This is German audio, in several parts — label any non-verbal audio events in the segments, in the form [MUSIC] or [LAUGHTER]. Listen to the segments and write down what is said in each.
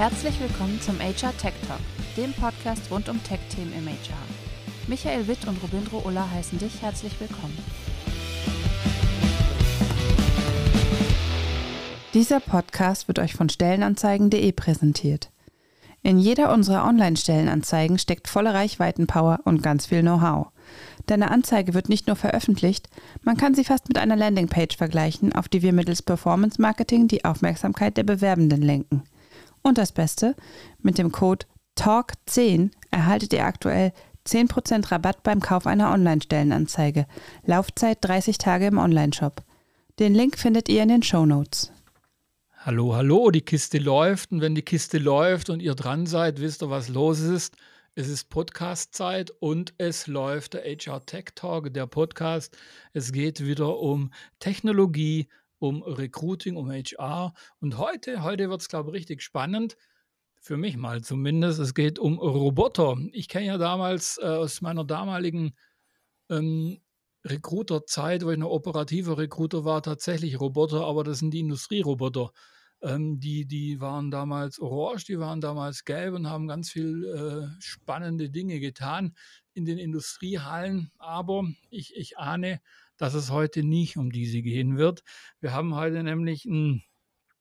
Herzlich willkommen zum HR Tech Talk, dem Podcast rund um Tech-Themen im HR. Michael Witt und Robindro Ulla heißen dich herzlich willkommen. Dieser Podcast wird euch von Stellenanzeigen.de präsentiert. In jeder unserer Online-Stellenanzeigen steckt volle Reichweitenpower und ganz viel Know-how. Deine Anzeige wird nicht nur veröffentlicht, man kann sie fast mit einer Landingpage vergleichen, auf die wir mittels Performance Marketing die Aufmerksamkeit der Bewerbenden lenken. Und das Beste, mit dem Code TALK10 erhaltet ihr aktuell 10% Rabatt beim Kauf einer Online-Stellenanzeige. Laufzeit 30 Tage im Onlineshop. Den Link findet ihr in den Show Notes. Hallo, hallo, die Kiste läuft und wenn die Kiste läuft und ihr dran seid, wisst ihr, was los ist. Es ist Podcast-Zeit und es läuft der HR Tech Talk, der Podcast. Es geht wieder um Technologie, um Recruiting, um HR. Und heute, heute wird es, glaube ich, richtig spannend. Für mich mal zumindest. Es geht um Roboter. Ich kenne ja damals äh, aus meiner damaligen ähm, Recruiter-Zeit, wo ich noch operativer Recruiter war, tatsächlich Roboter, aber das sind die Industrieroboter. Ähm, die, die waren damals orange, die waren damals gelb und haben ganz viel äh, spannende Dinge getan in den Industriehallen. Aber ich, ich ahne, dass es heute nicht um diese gehen wird. Wir haben heute nämlich einen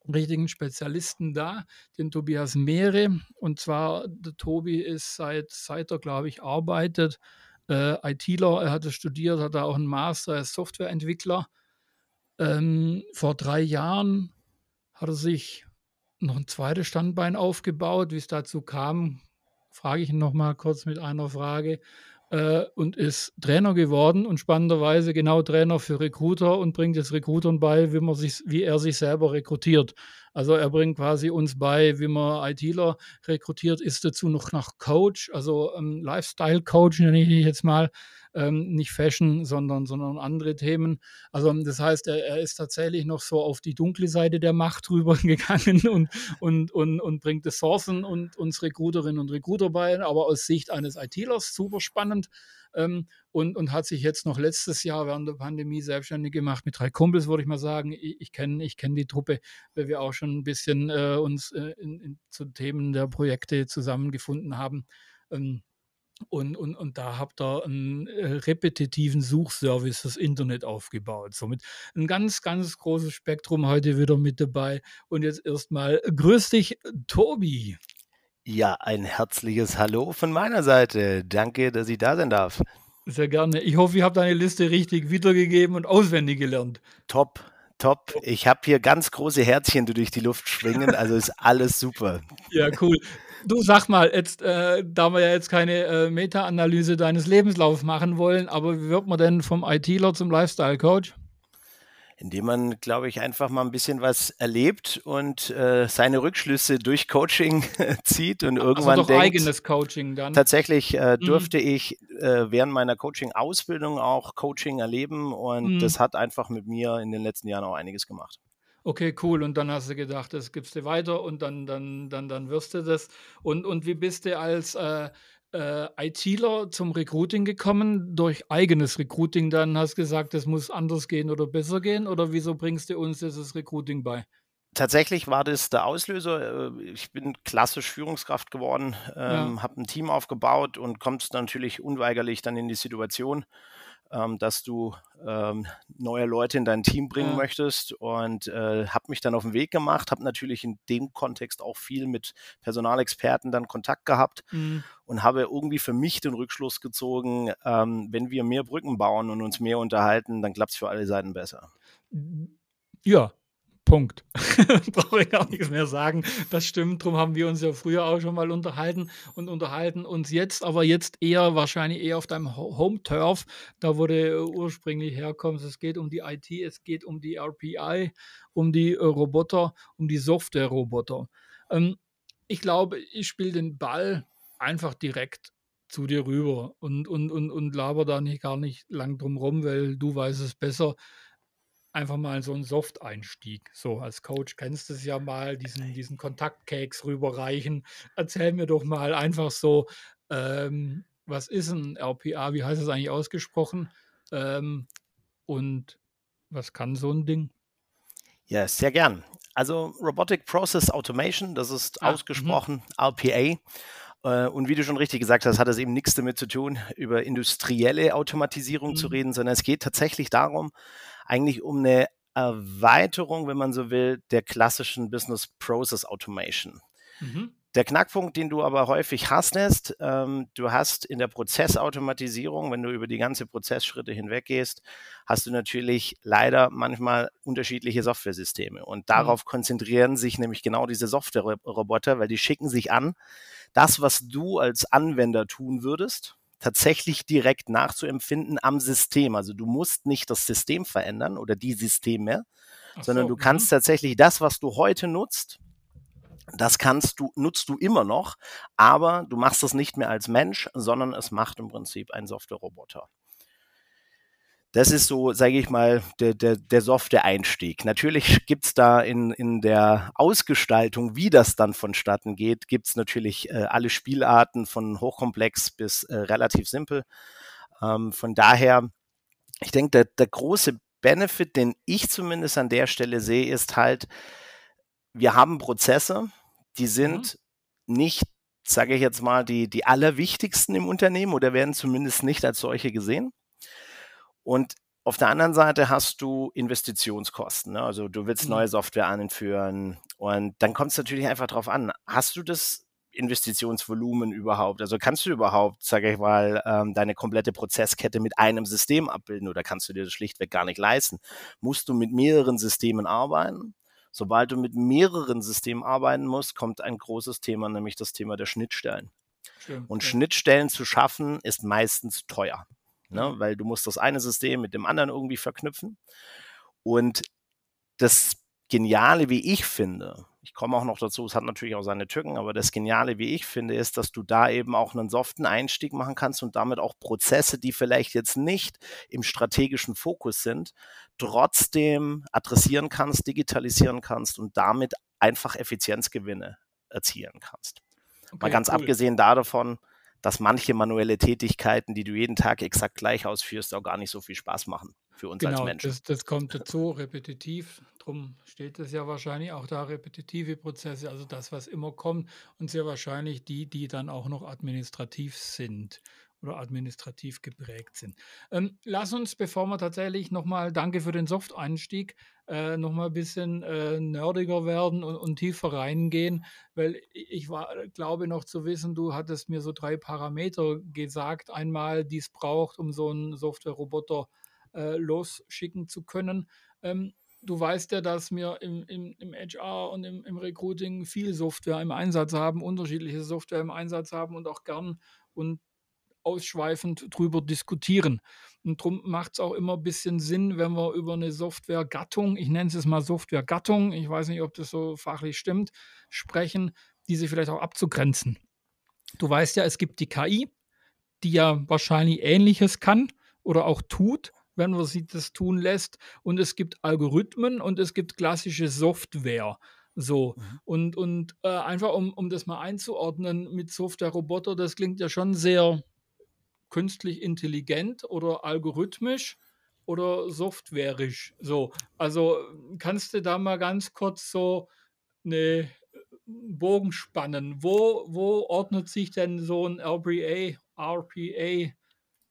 richtigen Spezialisten da, den Tobias Mehre. Und zwar, der Tobi ist seit, seit er, glaube ich, arbeitet, äh, ITler, er hatte studiert, hat da auch einen Master als Softwareentwickler. Ähm, vor drei Jahren hat er sich noch ein zweites Standbein aufgebaut. Wie es dazu kam, frage ich ihn noch mal kurz mit einer Frage äh, und ist Trainer geworden und spannenderweise genau Trainer für Recruiter und bringt jetzt Recruitern bei, wie, man sich, wie er sich selber rekrutiert. Also er bringt quasi uns bei, wie man ITler rekrutiert, ist dazu noch nach Coach, also ähm, Lifestyle-Coach nenne ich jetzt mal, ähm, nicht Fashion, sondern, sondern andere Themen. Also das heißt, er, er, ist tatsächlich noch so auf die dunkle Seite der Macht [LAUGHS] rübergegangen und, und, und, und bringt Ressourcen und uns Recruiterinnen und Recruiter bei, aber aus Sicht eines ITlers super spannend. Ähm, und, und hat sich jetzt noch letztes Jahr während der Pandemie selbstständig gemacht mit drei Kumpels, würde ich mal sagen. Ich, ich kenne ich kenn die Truppe, weil wir auch schon ein bisschen äh, uns äh, in, in, zu Themen der Projekte zusammengefunden haben. Ähm, und, und, und da habt ihr einen äh, repetitiven Suchservice fürs Internet aufgebaut. Somit ein ganz, ganz großes Spektrum heute wieder mit dabei. Und jetzt erstmal grüß dich, Tobi. Ja, ein herzliches Hallo von meiner Seite. Danke, dass ich da sein darf. Sehr gerne. Ich hoffe, ihr habt deine Liste richtig wiedergegeben und auswendig gelernt. Top, top. Ich habe hier ganz große Herzchen, die durch die Luft schwingen. Also ist alles super. Ja, cool. Du sag mal, jetzt, äh, da wir ja jetzt keine äh, Meta-Analyse deines Lebenslaufs machen wollen, aber wie wird man denn vom ITler zum Lifestyle-Coach? indem man, glaube ich, einfach mal ein bisschen was erlebt und äh, seine Rückschlüsse durch Coaching [LAUGHS] zieht und also irgendwann also doch denkt, eigenes Coaching dann. Tatsächlich äh, mhm. durfte ich äh, während meiner Coaching-Ausbildung auch Coaching erleben und mhm. das hat einfach mit mir in den letzten Jahren auch einiges gemacht. Okay, cool. Und dann hast du gedacht, das gibst du weiter und dann, dann, dann, dann wirst du das. Und, und wie bist du als äh, äh, ITler zum Recruiting gekommen, durch eigenes Recruiting dann hast gesagt, es muss anders gehen oder besser gehen? Oder wieso bringst du uns dieses Recruiting bei? Tatsächlich war das der Auslöser. Äh, ich bin klassisch Führungskraft geworden, ähm, ja. habe ein Team aufgebaut und kommst natürlich unweigerlich dann in die Situation, ähm, dass du ähm, neue Leute in dein Team bringen ja. möchtest und äh, habe mich dann auf den Weg gemacht, habe natürlich in dem Kontext auch viel mit Personalexperten dann Kontakt gehabt mhm. und habe irgendwie für mich den Rückschluss gezogen, ähm, wenn wir mehr Brücken bauen und uns mehr unterhalten, dann klappt es für alle Seiten besser. Ja, Punkt. [LAUGHS] Brauche ich gar nichts mehr sagen. Das stimmt. Darum haben wir uns ja früher auch schon mal unterhalten und unterhalten uns jetzt, aber jetzt eher wahrscheinlich eher auf deinem Home-Turf, da wo du ursprünglich herkommst. Es geht um die IT, es geht um die RPI, um die äh, Roboter, um die Software-Roboter. Ähm, ich glaube, ich spiele den Ball einfach direkt zu dir rüber und, und, und, und laber da nicht gar nicht lang drum rum, weil du weißt es besser einfach mal so einen Soft-Einstieg. So, als Coach kennst du es ja mal, diesen, diesen Kontaktcakes rüberreichen. Erzähl mir doch mal einfach so, ähm, was ist ein RPA? Wie heißt es eigentlich ausgesprochen? Ähm, und was kann so ein Ding? Ja, sehr gern. Also Robotic Process Automation, das ist ah, ausgesprochen mh. RPA. Äh, und wie du schon richtig gesagt hast, hat das eben nichts damit zu tun, [LAUGHS] über industrielle Automatisierung mhm. zu reden, sondern es geht tatsächlich darum, eigentlich um eine Erweiterung, wenn man so will, der klassischen Business Process Automation. Mhm. Der Knackpunkt, den du aber häufig hast, ist, ähm, du hast in der Prozessautomatisierung, wenn du über die ganze Prozessschritte hinweg gehst, hast du natürlich leider manchmal unterschiedliche Softwaresysteme. Und mhm. darauf mhm. konzentrieren sich nämlich genau diese Software-Roboter, weil die schicken sich an, das, was du als Anwender tun würdest, tatsächlich direkt nachzuempfinden am System. Also du musst nicht das System verändern oder die Systeme, Ach sondern so, du kannst mh. tatsächlich das, was du heute nutzt, das kannst du, nutzt du immer noch, aber du machst es nicht mehr als Mensch, sondern es macht im Prinzip ein Software-Roboter. Das ist so, sage ich mal, der, der, der softe Einstieg. Natürlich gibt es da in, in der Ausgestaltung, wie das dann vonstatten geht, gibt es natürlich äh, alle Spielarten von hochkomplex bis äh, relativ simpel. Ähm, von daher, ich denke, der, der große Benefit, den ich zumindest an der Stelle sehe, ist halt, wir haben Prozesse, die mhm. sind mhm. nicht, sage ich jetzt mal, die, die allerwichtigsten im Unternehmen oder werden zumindest nicht als solche gesehen. Und auf der anderen Seite hast du Investitionskosten. Ne? Also du willst mhm. neue Software anführen und dann kommt es natürlich einfach darauf an, hast du das Investitionsvolumen überhaupt? Also kannst du überhaupt, sage ich mal, ähm, deine komplette Prozesskette mit einem System abbilden oder kannst du dir das schlichtweg gar nicht leisten? Musst du mit mehreren Systemen arbeiten? Sobald du mit mehreren Systemen arbeiten musst, kommt ein großes Thema, nämlich das Thema der Schnittstellen. Stimmt, und ja. Schnittstellen zu schaffen, ist meistens teuer, ne? weil du musst das eine System mit dem anderen irgendwie verknüpfen. Und das Geniale, wie ich finde, ich komme auch noch dazu, es hat natürlich auch seine Tücken, aber das Geniale, wie ich finde, ist, dass du da eben auch einen soften Einstieg machen kannst und damit auch Prozesse, die vielleicht jetzt nicht im strategischen Fokus sind, trotzdem adressieren kannst, digitalisieren kannst und damit einfach Effizienzgewinne erzielen kannst. Okay, Mal ganz cool. abgesehen davon, dass manche manuelle Tätigkeiten, die du jeden Tag exakt gleich ausführst, auch gar nicht so viel Spaß machen für uns genau, als Menschen. Das, das kommt dazu, repetitiv. Darum steht es ja wahrscheinlich auch da, repetitive Prozesse, also das, was immer kommt und sehr wahrscheinlich die, die dann auch noch administrativ sind oder administrativ geprägt sind. Ähm, lass uns, bevor wir tatsächlich nochmal, danke für den Soft-Einstieg, äh, nochmal ein bisschen äh, nerdiger werden und, und, tiefer reingehen, weil ich war, glaube noch zu wissen, du hattest mir so drei Parameter gesagt. Einmal, die es braucht, um so einen Software-Roboter äh, losschicken zu können. Ähm, du weißt ja, dass wir im, im, im HR und im, im, Recruiting viel Software im Einsatz haben, unterschiedliche Software im Einsatz haben und auch gern und ausschweifend drüber diskutieren. Und darum macht es auch immer ein bisschen Sinn, wenn wir über eine Softwaregattung, ich nenne es mal Softwaregattung, ich weiß nicht, ob das so fachlich stimmt, sprechen, diese vielleicht auch abzugrenzen. Du weißt ja, es gibt die KI, die ja wahrscheinlich Ähnliches kann oder auch tut, wenn man sie das tun lässt. Und es gibt Algorithmen und es gibt klassische Software. So. Mhm. Und, und äh, einfach um, um das mal einzuordnen mit Software-Roboter, das klingt ja schon sehr künstlich intelligent oder algorithmisch oder softwareisch. So, also kannst du da mal ganz kurz so eine Bogen spannen. Wo, wo ordnet sich denn so ein RPA, RPA,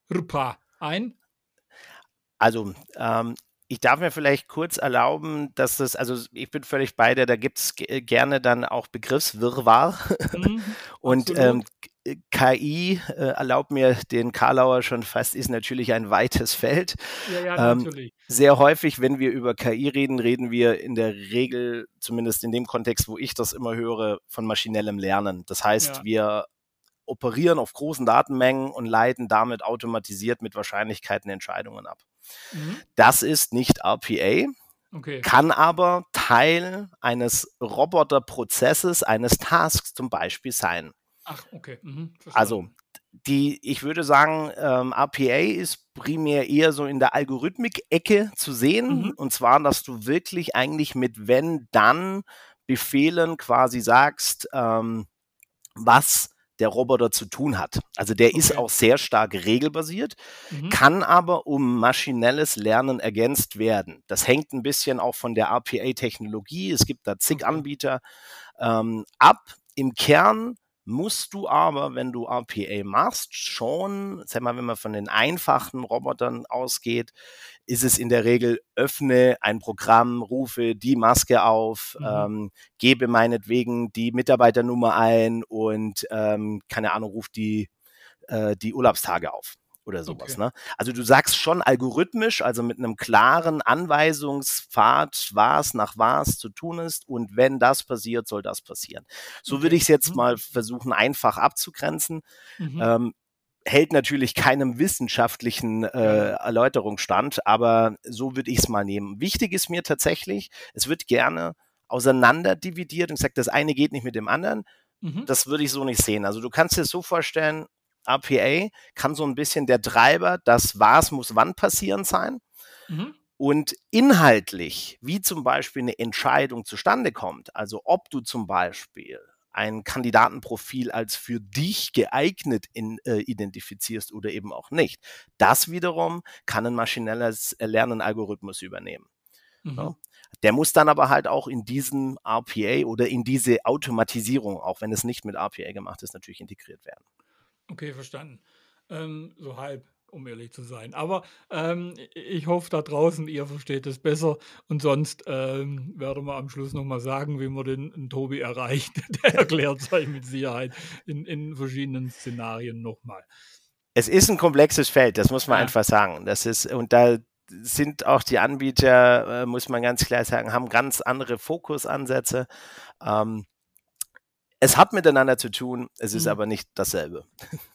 RPA ein? Also, ähm, ich darf mir vielleicht kurz erlauben, dass das, also ich bin völlig bei dir, da gibt es gerne dann auch Begriffswirrwarr. Mhm, [LAUGHS] und ähm, KI äh, erlaubt mir den Karlauer schon fast, ist natürlich ein weites Feld. Ja, ja, ähm, natürlich. Sehr häufig, wenn wir über KI reden, reden wir in der Regel, zumindest in dem Kontext, wo ich das immer höre, von maschinellem Lernen. Das heißt, ja. wir operieren auf großen Datenmengen und leiten damit automatisiert mit Wahrscheinlichkeiten Entscheidungen ab. Mhm. Das ist nicht RPA. Okay. Kann aber Teil eines Roboterprozesses, eines Tasks zum Beispiel sein. Ach, okay. Mhm, also die, ich würde sagen, ähm, RPA ist primär eher so in der Algorithmik-Ecke zu sehen. Mhm. Und zwar, dass du wirklich eigentlich mit wenn, dann Befehlen quasi sagst, ähm, was der Roboter zu tun hat. Also der okay. ist auch sehr stark regelbasiert, mhm. kann aber um maschinelles Lernen ergänzt werden. Das hängt ein bisschen auch von der RPA-Technologie. Es gibt da zig okay. Anbieter ähm, ab. Im Kern musst du aber, wenn du RPA machst, schon, sag mal, wenn man von den einfachen Robotern ausgeht, ist es in der Regel, öffne ein Programm, rufe die Maske auf, mhm. ähm, gebe meinetwegen die Mitarbeiternummer ein und, ähm, keine Ahnung, ruf die, äh, die Urlaubstage auf oder sowas. Okay. Ne? Also du sagst schon algorithmisch, also mit einem klaren Anweisungspfad, was nach was zu tun ist und wenn das passiert, soll das passieren. So okay. würde ich es jetzt mhm. mal versuchen, einfach abzugrenzen. Mhm. Ähm, hält natürlich keinem wissenschaftlichen äh, Erläuterung stand, aber so würde ich es mal nehmen. Wichtig ist mir tatsächlich, es wird gerne auseinander dividiert und gesagt, das eine geht nicht mit dem anderen. Mhm. Das würde ich so nicht sehen. Also du kannst dir so vorstellen, RPA kann so ein bisschen der Treiber, das was muss wann passieren sein. Mhm. Und inhaltlich, wie zum Beispiel eine Entscheidung zustande kommt, also ob du zum Beispiel ein Kandidatenprofil als für dich geeignet in, äh, identifizierst oder eben auch nicht. Das wiederum kann ein maschinelles Lernen-Algorithmus übernehmen. Mhm. Ja. Der muss dann aber halt auch in diesen RPA oder in diese Automatisierung, auch wenn es nicht mit RPA gemacht ist, natürlich integriert werden. Okay, verstanden. Ähm, so halb, um ehrlich zu sein. Aber ähm, ich hoffe da draußen, ihr versteht es besser. Und sonst ähm, werden wir am Schluss nochmal sagen, wie man den, den Tobi erreicht. [LAUGHS] Der erklärt es euch mit Sicherheit in, in verschiedenen Szenarien nochmal. Es ist ein komplexes Feld, das muss man ja. einfach sagen. Das ist, und da sind auch die Anbieter, äh, muss man ganz klar sagen, haben ganz andere Fokusansätze. Ähm, es hat miteinander zu tun, es ist mhm. aber nicht dasselbe.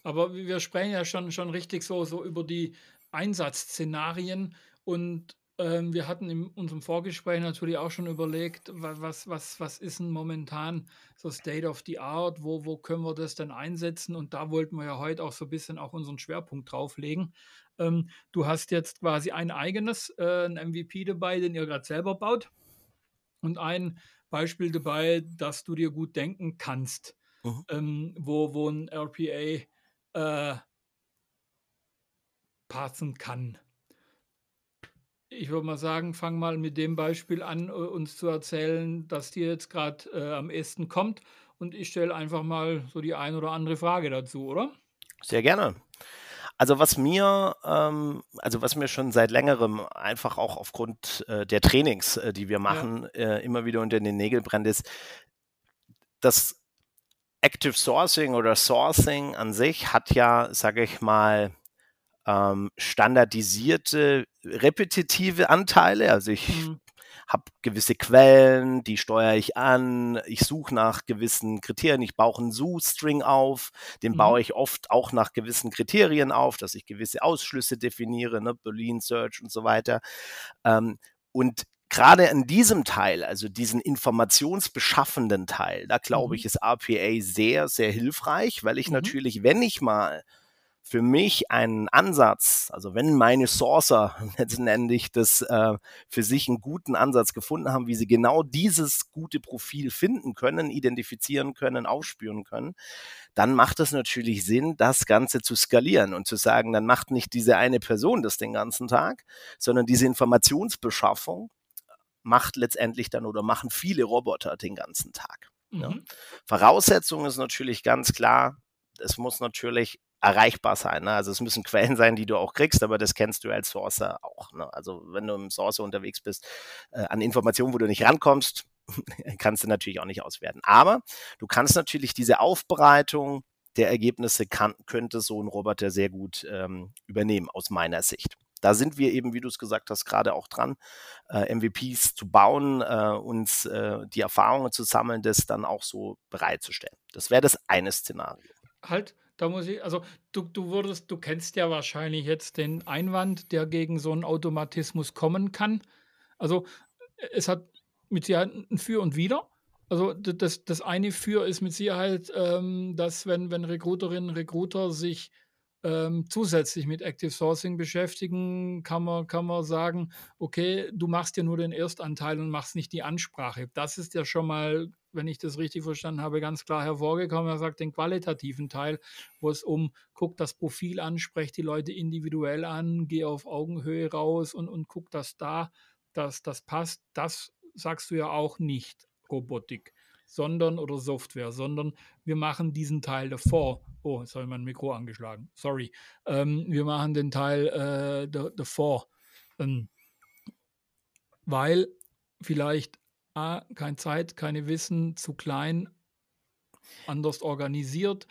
Aber wir sprechen ja schon, schon richtig so, so über die Einsatzszenarien und ähm, wir hatten in unserem Vorgespräch natürlich auch schon überlegt, was, was, was ist denn momentan so State of the Art, wo, wo können wir das denn einsetzen? Und da wollten wir ja heute auch so ein bisschen auch unseren Schwerpunkt drauflegen. Ähm, du hast jetzt quasi ein eigenes, äh, ein MVP dabei, den ihr gerade selber baut und ein Beispiel dabei, dass du dir gut denken kannst, mhm. ähm, wo, wo ein RPA äh, passen kann. Ich würde mal sagen, fang mal mit dem Beispiel an, äh, uns zu erzählen, dass dir jetzt gerade äh, am ehesten kommt. Und ich stelle einfach mal so die ein oder andere Frage dazu, oder? Sehr gerne. Also was mir, ähm, also was mir schon seit längerem einfach auch aufgrund äh, der Trainings, äh, die wir machen, ja. äh, immer wieder unter den Nägeln brennt, ist, dass Active Sourcing oder Sourcing an sich hat ja, sage ich mal, ähm, standardisierte, repetitive Anteile. Also ich mhm habe gewisse Quellen, die steuere ich an, ich suche nach gewissen Kriterien, ich baue einen Zoo-String auf, den mhm. baue ich oft auch nach gewissen Kriterien auf, dass ich gewisse Ausschlüsse definiere, ne, Boolean Search und so weiter. Ähm, und gerade in diesem Teil, also diesen informationsbeschaffenden Teil, da glaube mhm. ich, ist RPA sehr, sehr hilfreich, weil ich mhm. natürlich, wenn ich mal für mich ein Ansatz, also wenn meine Sourcer [LAUGHS] letztendlich das äh, für sich einen guten Ansatz gefunden haben, wie sie genau dieses gute Profil finden können, identifizieren können, aufspüren können, dann macht es natürlich Sinn, das Ganze zu skalieren und zu sagen, dann macht nicht diese eine Person das den ganzen Tag, sondern diese Informationsbeschaffung macht letztendlich dann oder machen viele Roboter den ganzen Tag. Mhm. Ja. Voraussetzung ist natürlich ganz klar, es muss natürlich erreichbar sein. Ne? Also es müssen Quellen sein, die du auch kriegst, aber das kennst du als Sourcer auch. Ne? Also wenn du im Sourcer unterwegs bist, äh, an Informationen, wo du nicht rankommst, [LAUGHS] kannst du natürlich auch nicht auswerten. Aber du kannst natürlich diese Aufbereitung der Ergebnisse kann, könnte so ein Roboter sehr gut ähm, übernehmen, aus meiner Sicht. Da sind wir eben, wie du es gesagt hast, gerade auch dran, äh, MVPs zu bauen, äh, uns äh, die Erfahrungen zu sammeln, das dann auch so bereitzustellen. Das wäre das eine Szenario. Halt, da muss ich, also du, du würdest, du kennst ja wahrscheinlich jetzt den Einwand, der gegen so einen Automatismus kommen kann. Also es hat mit Sicherheit ein Für und Wider. Also das, das eine Für ist mit Sicherheit, ähm, dass wenn, wenn Recruiterinnen und Recruiter sich ähm, zusätzlich mit Active Sourcing beschäftigen, kann man, kann man sagen, okay, du machst ja nur den Erstanteil und machst nicht die Ansprache. Das ist ja schon mal, wenn ich das richtig verstanden habe, ganz klar hervorgekommen. Er sagt den qualitativen Teil, wo es um, guck das Profil an, sprech die Leute individuell an, geh auf Augenhöhe raus und, und guck, dass da dass das passt. Das sagst du ja auch nicht, Robotik sondern oder Software, sondern wir machen diesen Teil davor. Oh, jetzt habe ich mein Mikro angeschlagen. Sorry. Ähm, wir machen den Teil äh, davor. Ähm, weil vielleicht A, keine Zeit, keine Wissen, zu klein, anders organisiert,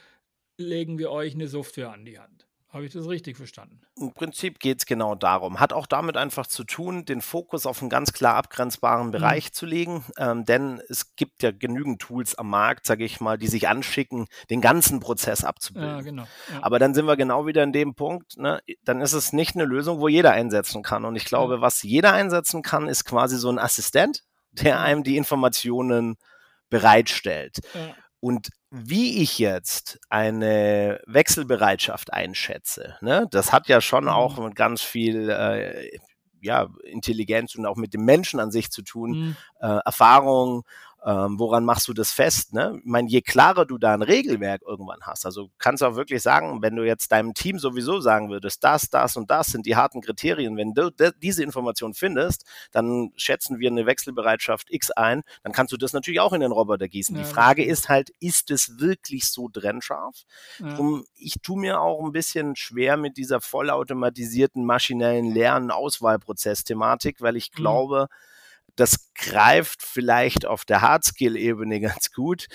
legen wir euch eine Software an die Hand. Habe ich das richtig verstanden? Im Prinzip geht es genau darum. Hat auch damit einfach zu tun, den Fokus auf einen ganz klar abgrenzbaren mhm. Bereich mhm. zu legen. Ähm, denn es gibt ja genügend Tools am Markt, sage ich mal, die sich anschicken, den ganzen Prozess abzubilden. Ja, genau. Ja. Aber dann sind wir genau wieder in dem Punkt, ne? dann ist es nicht eine Lösung, wo jeder einsetzen kann. Und ich glaube, ja. was jeder einsetzen kann, ist quasi so ein Assistent, der einem die Informationen bereitstellt. Ja. Und wie ich jetzt eine Wechselbereitschaft einschätze, ne, das hat ja schon auch mhm. mit ganz viel äh, ja, Intelligenz und auch mit dem Menschen an sich zu tun, mhm. äh, Erfahrung, ähm, woran machst du das fest? Ne? Ich meine, je klarer du da ein Regelwerk irgendwann hast, also kannst du auch wirklich sagen, wenn du jetzt deinem Team sowieso sagen würdest, das, das und das sind die harten Kriterien, wenn du diese Information findest, dann schätzen wir eine Wechselbereitschaft X ein, dann kannst du das natürlich auch in den Roboter gießen. Ja, die Frage ist halt, ist es wirklich so trennscharf? Ja. Drum, ich tue mir auch ein bisschen schwer mit dieser vollautomatisierten maschinellen Lernen-Auswahlprozess-Thematik, weil ich mhm. Das greift vielleicht auf der Hardskill-Ebene [LAUGHS] ganz gut,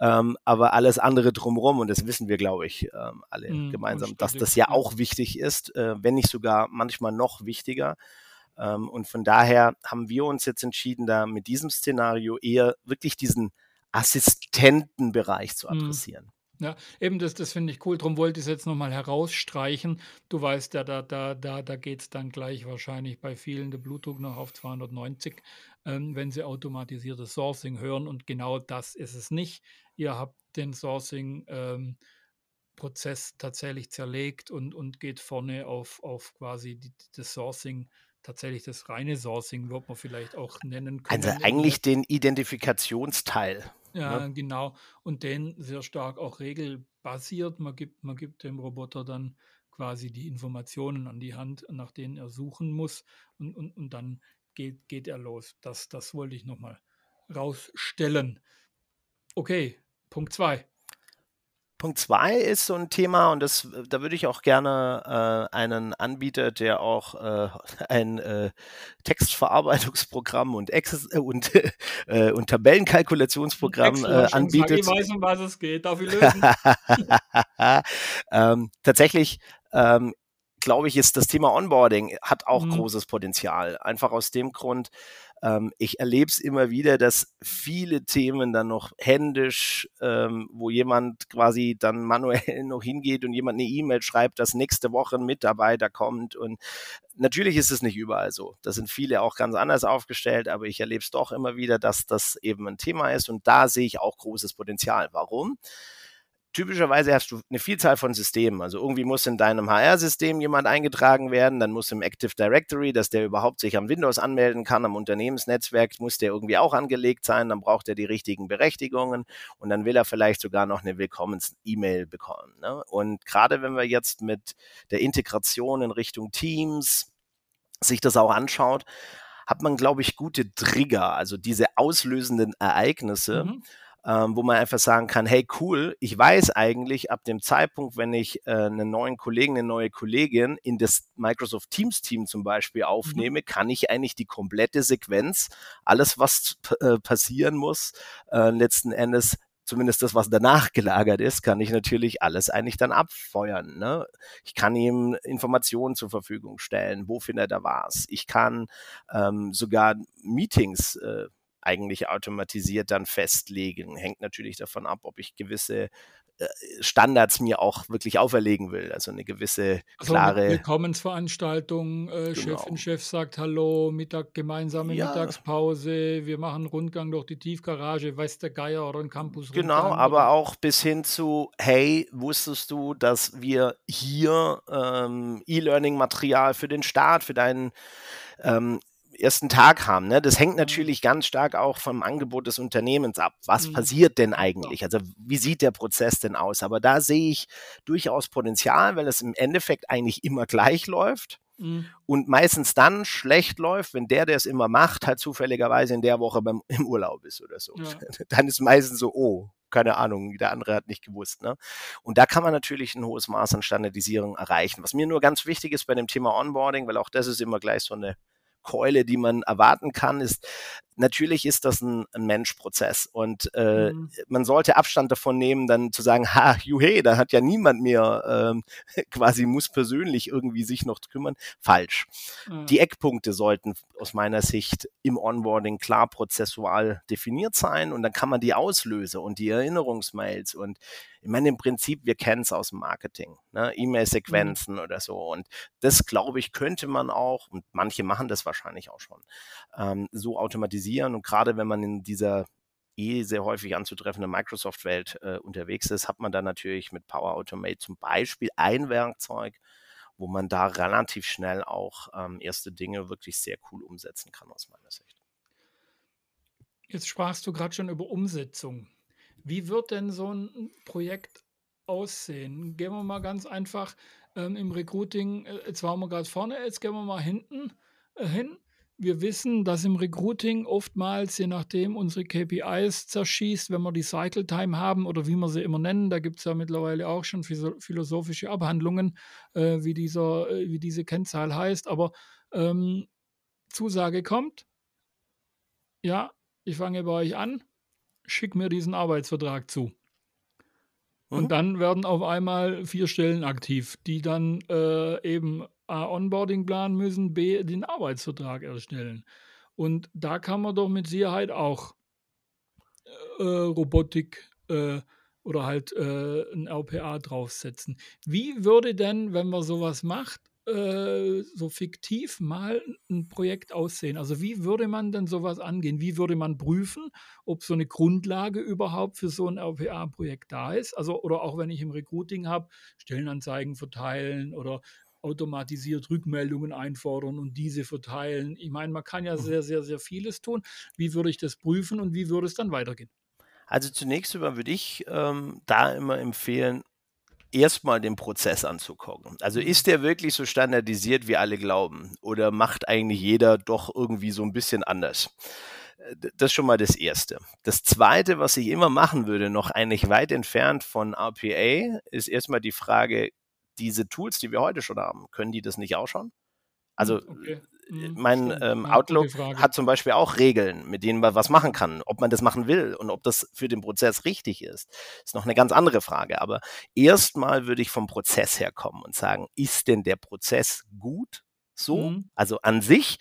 ähm, aber alles andere drumherum, und das wissen wir, glaube ich, ähm, alle mm, gemeinsam, dass das ja auch wichtig ist, äh, wenn nicht sogar manchmal noch wichtiger. Ähm, und von daher haben wir uns jetzt entschieden, da mit diesem Szenario eher wirklich diesen Assistentenbereich zu mhm. adressieren. Ja, eben das, das finde ich cool. Darum wollte ich es jetzt nochmal herausstreichen. Du weißt ja, da, da, da, da geht es dann gleich wahrscheinlich bei vielen der Blutdruck noch auf 290, ähm, wenn sie automatisiertes Sourcing hören. Und genau das ist es nicht. Ihr habt den Sourcing-Prozess ähm, tatsächlich zerlegt und, und geht vorne auf, auf quasi die, das Sourcing tatsächlich das reine Sourcing, wird man vielleicht auch nennen können. Also eigentlich den Identifikationsteil. Ja, ne? genau. Und den sehr stark auch regelbasiert. Man gibt, man gibt dem Roboter dann quasi die Informationen an die Hand, nach denen er suchen muss. Und, und, und dann geht, geht er los. Das, das wollte ich nochmal rausstellen. Okay, Punkt 2. Punkt zwei ist so ein Thema und das, da würde ich auch gerne äh, einen Anbieter, der auch äh, [LAUGHS] ein äh, Textverarbeitungsprogramm und, Access, äh, und, [LAUGHS] äh, und Tabellenkalkulationsprogramm äh, anbietet. Ich weiß, um was es geht. Darf ich lösen? [LAUGHS] ähm, tatsächlich ähm, glaube ich, ist das Thema Onboarding hat auch mhm. großes Potenzial. Einfach aus dem Grund, ähm, ich erlebe es immer wieder, dass viele Themen dann noch händisch, ähm, wo jemand quasi dann manuell [LAUGHS] noch hingeht und jemand eine E-Mail schreibt, dass nächste Woche ein Mitarbeiter kommt. Und natürlich ist es nicht überall so. Da sind viele auch ganz anders aufgestellt, aber ich erlebe es doch immer wieder, dass das eben ein Thema ist. Und da sehe ich auch großes Potenzial. Warum? Typischerweise hast du eine Vielzahl von Systemen. Also irgendwie muss in deinem HR-System jemand eingetragen werden, dann muss im Active Directory, dass der überhaupt sich am Windows anmelden kann, am Unternehmensnetzwerk muss der irgendwie auch angelegt sein, dann braucht er die richtigen Berechtigungen und dann will er vielleicht sogar noch eine Willkommens-E-Mail bekommen. Ne? Und gerade wenn wir jetzt mit der Integration in Richtung Teams sich das auch anschaut, hat man, glaube ich, gute Trigger, also diese auslösenden Ereignisse. Mhm ähm, wo man einfach sagen kann, hey cool, ich weiß eigentlich ab dem Zeitpunkt, wenn ich äh, einen neuen Kollegen, eine neue Kollegin in das Microsoft Teams Team zum Beispiel mhm. aufnehme, mhm. kann ich eigentlich die komplette Sequenz, alles was äh, passieren muss, äh, letzten Endes zumindest das, was danach gelagert ist, kann ich natürlich alles eigentlich dann abfeuern. Ne? Ich kann ihm Informationen zur Verfügung stellen, wo findet er was. Ich kann ähm, sogar Meetings äh, eigentlich automatisiert dann festlegen. Hängt natürlich davon ab, ob ich gewisse äh, Standards mir auch wirklich auferlegen will. Also eine gewisse also klare. Also Willkommensveranstaltung, äh, genau. Chefin, Chef sagt Hallo, Mittag, gemeinsame ja. Mittagspause, wir machen Rundgang durch die Tiefgarage, weiß der Geier oder ein Campus. Genau, aber auch bis hin zu, hey, wusstest du, dass wir hier ähm, E-Learning-Material für den Start, für deinen ähm, ersten Tag haben. Ne? Das hängt mhm. natürlich ganz stark auch vom Angebot des Unternehmens ab. Was mhm. passiert denn eigentlich? Also wie sieht der Prozess denn aus? Aber da sehe ich durchaus Potenzial, weil es im Endeffekt eigentlich immer gleich läuft. Mhm. Und meistens dann schlecht läuft, wenn der, der es immer macht, halt zufälligerweise in der Woche beim, im Urlaub ist oder so. Ja. [LAUGHS] Dann ist meistens so, oh, keine Ahnung, der andere hat nicht gewusst. Ne? Und da kann man natürlich ein hohes Maß an Standardisierung erreichen. Was mir nur ganz wichtig ist bei dem Thema Onboarding, weil auch das ist immer gleich so eine Keule, die man erwarten kann, ist, natürlich ist das ein, ein Menschprozess und äh, mhm. man sollte Abstand davon nehmen, dann zu sagen, ha, juhe, da hat ja niemand mehr ähm, [LAUGHS] quasi muss persönlich irgendwie sich noch kümmern. Falsch. Mhm. Die Eckpunkte sollten aus meiner Sicht im Onboarding klar prozessual definiert sein und dann kann man die Auslöse und die Erinnerungsmails und ich meine, im Prinzip, wir kennen es aus dem Marketing, ne? Mhm. E-Mail-Sequenzen mhm. oder so. Und das, glaube ich, könnte man auch, und manche machen das wahrscheinlich auch schon, ähm, so automatisieren. Und gerade wenn man in dieser eh sehr häufig anzutreffenden Microsoft-Welt äh, unterwegs ist, hat man da natürlich mit Power Automate zum Beispiel ein Werkzeug, wo man da relativ schnell auch ähm, erste Dinge wirklich sehr cool umsetzen kann aus meiner Sicht. Jetzt sprachst du gerade schon über Umsetzung. Wie wird denn so ein Projekt aussehen? Gehen wir mal ganz einfach ähm, im Recruiting, äh, jetzt waren wir gerade vorne, jetzt gehen wir mal hinten äh, hin. Wir wissen, dass im Recruiting oftmals, je nachdem, unsere KPIs zerschießt, wenn wir die Cycle Time haben oder wie wir sie immer nennen. Da gibt es ja mittlerweile auch schon philosophische Abhandlungen, äh, wie, dieser, äh, wie diese Kennzahl heißt. Aber ähm, Zusage kommt, ja, ich fange bei euch an, schick mir diesen Arbeitsvertrag zu. Und mhm. dann werden auf einmal vier Stellen aktiv, die dann äh, eben A, Onboarding planen müssen, B, den Arbeitsvertrag erstellen. Und da kann man doch mit Sicherheit auch äh, Robotik äh, oder halt äh, ein RPA draufsetzen. Wie würde denn, wenn man sowas macht, äh, so fiktiv mal ein Projekt aussehen? Also wie würde man denn sowas angehen? Wie würde man prüfen, ob so eine Grundlage überhaupt für so ein RPA-Projekt da ist? Also oder auch wenn ich im Recruiting habe, Stellenanzeigen verteilen oder automatisiert Rückmeldungen einfordern und diese verteilen. Ich meine, man kann ja mhm. sehr, sehr, sehr vieles tun. Wie würde ich das prüfen und wie würde es dann weitergehen? Also zunächst einmal würde ich ähm, da immer empfehlen, erstmal den Prozess anzugucken. Also mhm. ist der wirklich so standardisiert, wie alle glauben? Oder macht eigentlich jeder doch irgendwie so ein bisschen anders? Äh, das ist schon mal das Erste. Das Zweite, was ich immer machen würde, noch eigentlich weit entfernt von RPA, ist erstmal die Frage, diese Tools, die wir heute schon haben, können die das nicht auch schon? Also hm, okay. Mhm, mein ähm, Outlook hat zum Beispiel auch Regeln, mit denen man was machen kann. Ob man das machen will und ob das für den Prozess richtig ist, ist noch eine ganz andere Frage. Aber erstmal würde ich vom Prozess her kommen und sagen, ist denn der Prozess gut so? Mhm. Also an sich.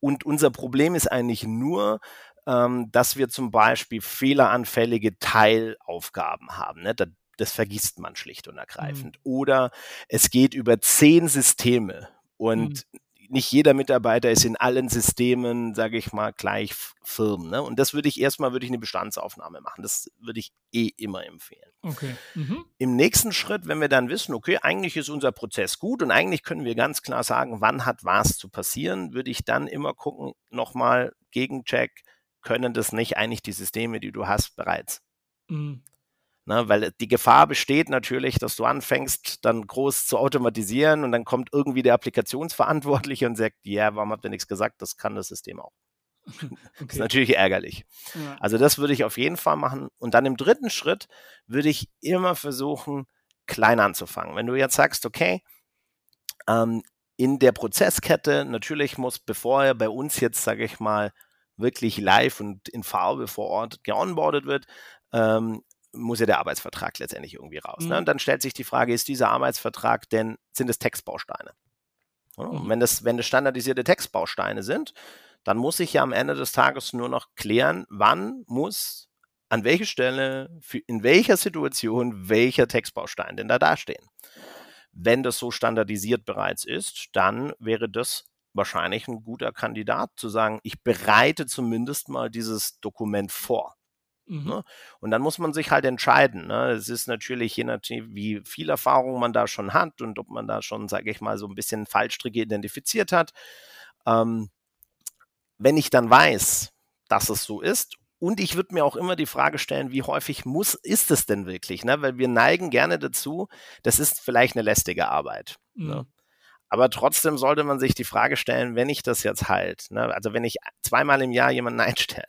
Und unser Problem ist eigentlich nur, ähm, dass wir zum Beispiel fehleranfällige Teilaufgaben haben. Ne? Da, das vergisst man schlicht und ergreifend. Mhm. Oder es geht über zehn Systeme und mhm nicht jeder Mitarbeiter ist in allen Systemen, sage ich mal, gleich firm. Ne? Und das würde ich erstmal, würde ich eine Bestandsaufnahme machen. Das würde ich eh immer empfehlen. Okay. Mhm. Im nächsten Schritt, wenn wir dann wissen, okay, eigentlich ist unser Prozess gut und eigentlich können wir ganz klar sagen, wann hat was zu passieren, würde ich dann immer gucken, nochmal Gegencheck, können das nicht eigentlich die Systeme, die du hast, bereits? Mhm. Ne, weil die Gefahr besteht natürlich, dass du anfängst, dann groß zu automatisieren und dann kommt irgendwie der Applikationsverantwortliche und sagt, ja, warum habt ihr nichts gesagt? Das kann das System auch. [LAUGHS] Okay. Das ist natürlich ärgerlich. Ja. Also das würde ich auf jeden Fall machen. Und dann im dritten Schritt würde ich immer versuchen, klein anzufangen. Wenn du jetzt sagst, okay, ähm, in der Prozesskette, natürlich muss, bevor er bei uns jetzt, sage ich mal, wirklich live und in Farbe vor Ort geonboardet wird, ähm, muss ja der Arbeitsvertrag letztendlich irgendwie raus. Mhm. Ne? Und dann stellt sich die Frage, ist dieser Arbeitsvertrag denn, sind es Textbausteine? Mhm. wenn, das, wenn das standardisierte Textbausteine sind, dann muss ich ja am Ende des Tages nur noch klären, wann muss an welcher Stelle, für, in welcher Situation welcher Textbaustein denn da dastehen. Wenn das so standardisiert bereits ist, dann wäre das wahrscheinlich ein guter Kandidat zu sagen, ich bereite zumindest mal dieses Dokument vor. Mhm. Ne? Und dann muss man sich halt entscheiden. Ne? Es ist natürlich je nachdem, wie viel Erfahrung man da schon hat und ob man da schon, sage ich mal, so ein bisschen Fallstricke identifiziert hat. Ähm, wenn ich dann weiß, dass es so ist und ich würde mir auch immer die Frage stellen, wie häufig muss, ist es denn wirklich? Ne? Weil wir neigen gerne dazu, das ist vielleicht eine lästige Arbeit. Ne? Mhm. Ne? Aber trotzdem sollte man sich die Frage stellen, wenn ich das jetzt halt, ne? also wenn ich zweimal im Jahr jemanden [LAUGHS] einstelle,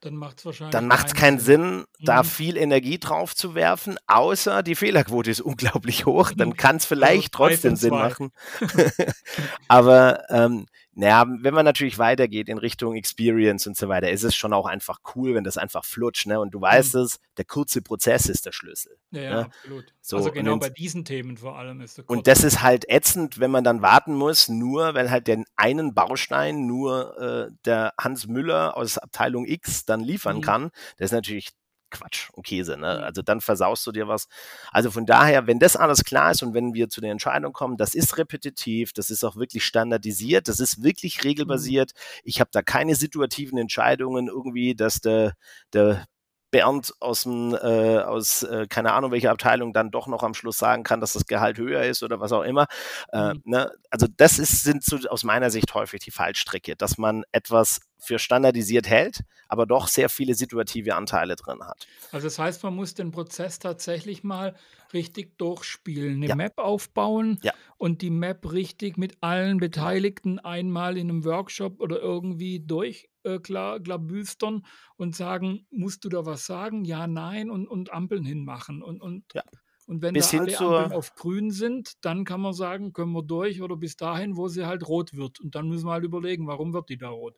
dann macht es wahrscheinlich. Dann macht es keinen Sinn, Sinn da mhm. viel Energie drauf zu werfen, außer die Fehlerquote ist unglaublich hoch. Dann mhm. kann es vielleicht also trotzdem Sinn machen. [LAUGHS] Aber ähm, naja, wenn man natürlich weitergeht in Richtung Experience und so weiter, ist es schon auch einfach cool, wenn das einfach flutscht, ne? Und du weißt mhm. es, der kurze Prozess ist der Schlüssel. Ja, ja ne? absolut. So, also genau bei diesen Themen vor allem ist der kurze Und das ist halt ätzend, wenn man dann warten muss, nur weil halt den einen Baustein nur äh, der Hans Müller aus Abteilung X dann liefern mhm. kann. Das ist natürlich Quatsch und Käse. Ne? Mhm. Also dann versaust du dir was. Also von daher, wenn das alles klar ist und wenn wir zu der Entscheidung kommen, das ist repetitiv, das ist auch wirklich standardisiert, das ist wirklich mhm. regelbasiert. Ich habe da keine situativen Entscheidungen irgendwie, dass der, der Bernd aus dem, äh, aus, äh, keine Ahnung, welcher Abteilung dann doch noch am Schluss sagen kann, dass das Gehalt höher ist oder was auch immer. Äh, mhm. ne? Also das ist, sind so aus meiner Sicht häufig die Fallstricke, dass man etwas für standardisiert hält, aber doch sehr viele situative Anteile drin hat. Also das heißt, man muss den Prozess tatsächlich mal richtig durchspielen, eine ja. Map aufbauen ja. und die Map richtig mit allen Beteiligten einmal in einem Workshop oder irgendwie durch äh, klar, klabüstern und sagen, musst du da was sagen? Ja, nein und, und Ampeln hinmachen. Und, und, ja. und wenn bis da alle Ampeln auf grün sind, dann kann man sagen, können wir durch oder bis dahin, wo sie halt rot wird. Und dann müssen wir halt überlegen, warum wird die da rot?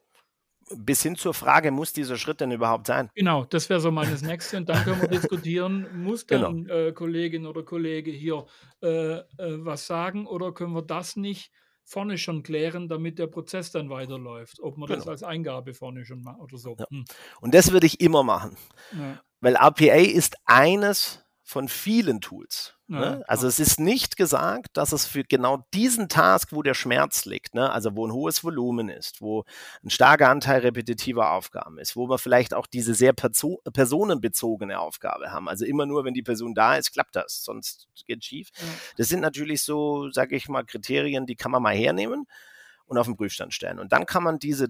bis hin zur Frage, muss dieser Schritt denn überhaupt sein? Genau, das wäre so meines Nächste. Und dann können wir diskutieren, [LAUGHS] muss dann genau. äh, Kollegin oder Kollege hier äh, äh, was sagen oder können wir das nicht vorne schon klären, damit der Prozess dann weiterläuft. Ob man genau. das als Eingabe vorne schon macht oder so. Ja. Hm. Und das würde ich immer machen. Ja. Weil RPA ist eines von vielen Tools. Ja, ne? Also es ist nicht gesagt, dass es für genau diesen Task, wo der Schmerz liegt, ne? also wo ein hohes Volumen ist, wo ein starker Anteil repetitiver Aufgaben ist, wo wir vielleicht auch diese sehr perso personenbezogene Aufgabe haben. Also immer nur, wenn die Person da ist, klappt das, sonst geht schief. Ja. Das sind natürlich so, sage ich mal, Kriterien, die kann man mal hernehmen und auf den Prüfstand stellen. Und dann kann man diese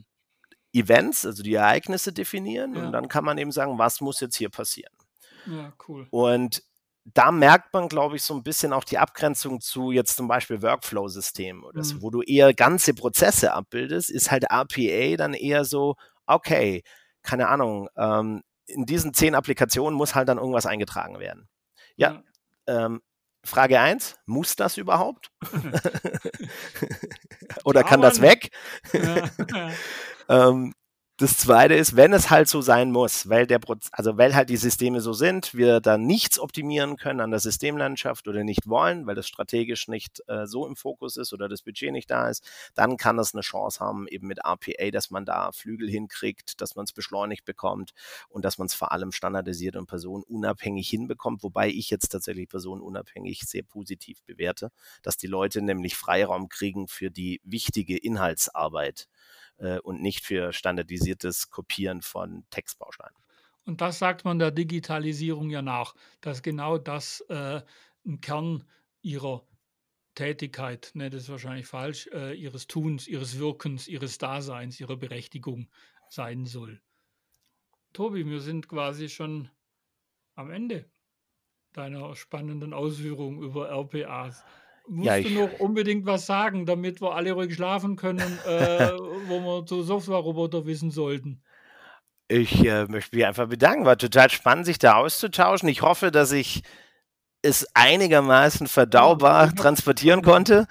Events, also die Ereignisse definieren ja. und dann kann man eben sagen, was muss jetzt hier passieren. Ja, cool. Und da merkt man, glaube ich, so ein bisschen auch die Abgrenzung zu jetzt zum Beispiel Workflow-Systemen oder so, mhm. wo du eher ganze Prozesse abbildest, ist halt RPA dann eher so, okay, keine Ahnung, ähm, in diesen zehn Applikationen muss halt dann irgendwas eingetragen werden. Ja, ja. Ähm, Frage eins: muss das überhaupt? [LAUGHS] [LAUGHS] Oder kann das weg? Ja, ja. [LAUGHS] ähm, das zweite ist, wenn es halt so sein muss, weil der Proz also weil halt die Systeme so sind, wir da nichts optimieren können an der Systemlandschaft oder nicht wollen, weil das strategisch nicht äh, so im Fokus ist oder das Budget nicht da ist, dann kann es eine Chance haben, eben mit RPA, dass man da Flügel hinkriegt, dass man es beschleunigt bekommt und dass man es vor allem standardisiert und personenunabhängig hinbekommt, wobei ich jetzt tatsächlich personenunabhängig sehr positiv bewerte, dass die Leute nämlich Freiraum kriegen für die wichtige Inhaltsarbeit äh, und nicht für standardisiertes Kopieren von Textbausteinen. Und das sagt man der Digitalisierung ja nach, dass genau das äh, ein Kern ihrer Tätigkeit, ne, das ist wahrscheinlich falsch, äh, ihres Tuns, ihres Wirkens, ihres Daseins, ihrer Berechtigung sein soll. Tobi, wir sind quasi schon am Ende deiner spannenden Ausführungen über RPAs musst ja, du noch unbedingt was sagen, damit wir alle ruhig schlafen können, äh, [LAUGHS] wo wir zu Software-Roboter wissen sollten. Ich äh, möchte mich einfach bedanken. War total spannend, sich da auszutauschen. Ich hoffe, dass ich es einigermaßen verdaubar ja, transportieren konnte.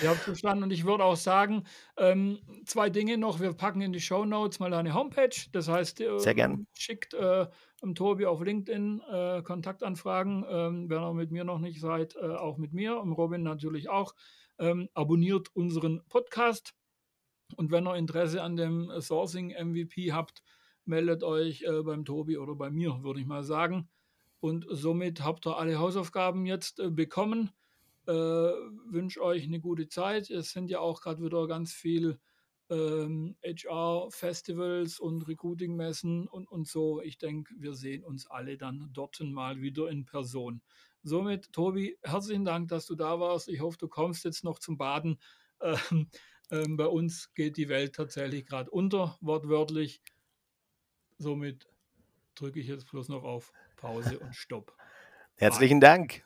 Ich habe verstanden und ich würde auch sagen, ähm, zwei Dinge noch. Wir packen in die Show Notes mal eine Homepage. Das heißt, äh, Sehr gern. schickt äh, Tobi auf LinkedIn äh, Kontaktanfragen. Ähm, wenn ihr mit mir noch nicht seid, äh, auch mit mir und Robin natürlich auch. Ähm, abonniert unseren Podcast und wenn ihr Interesse an dem Sourcing MVP habt, meldet euch äh, beim Tobi oder bei mir, würde ich mal sagen. Und somit habt ihr alle Hausaufgaben jetzt äh, bekommen. Äh, wünsche euch eine gute Zeit. Es sind ja auch gerade wieder ganz viel ähm, HR-Festivals und Recruiting-Messen und, und so. Ich denke, wir sehen uns alle dann dort mal wieder in Person. Somit, Tobi, herzlichen Dank, dass du da warst. Ich hoffe, du kommst jetzt noch zum Baden. [LAUGHS] Ähm, ähm, bei uns geht die Welt tatsächlich gerade unter, wortwörtlich. Somit drücke ich jetzt bloß noch auf Pause und Stopp. Herzlichen Dank.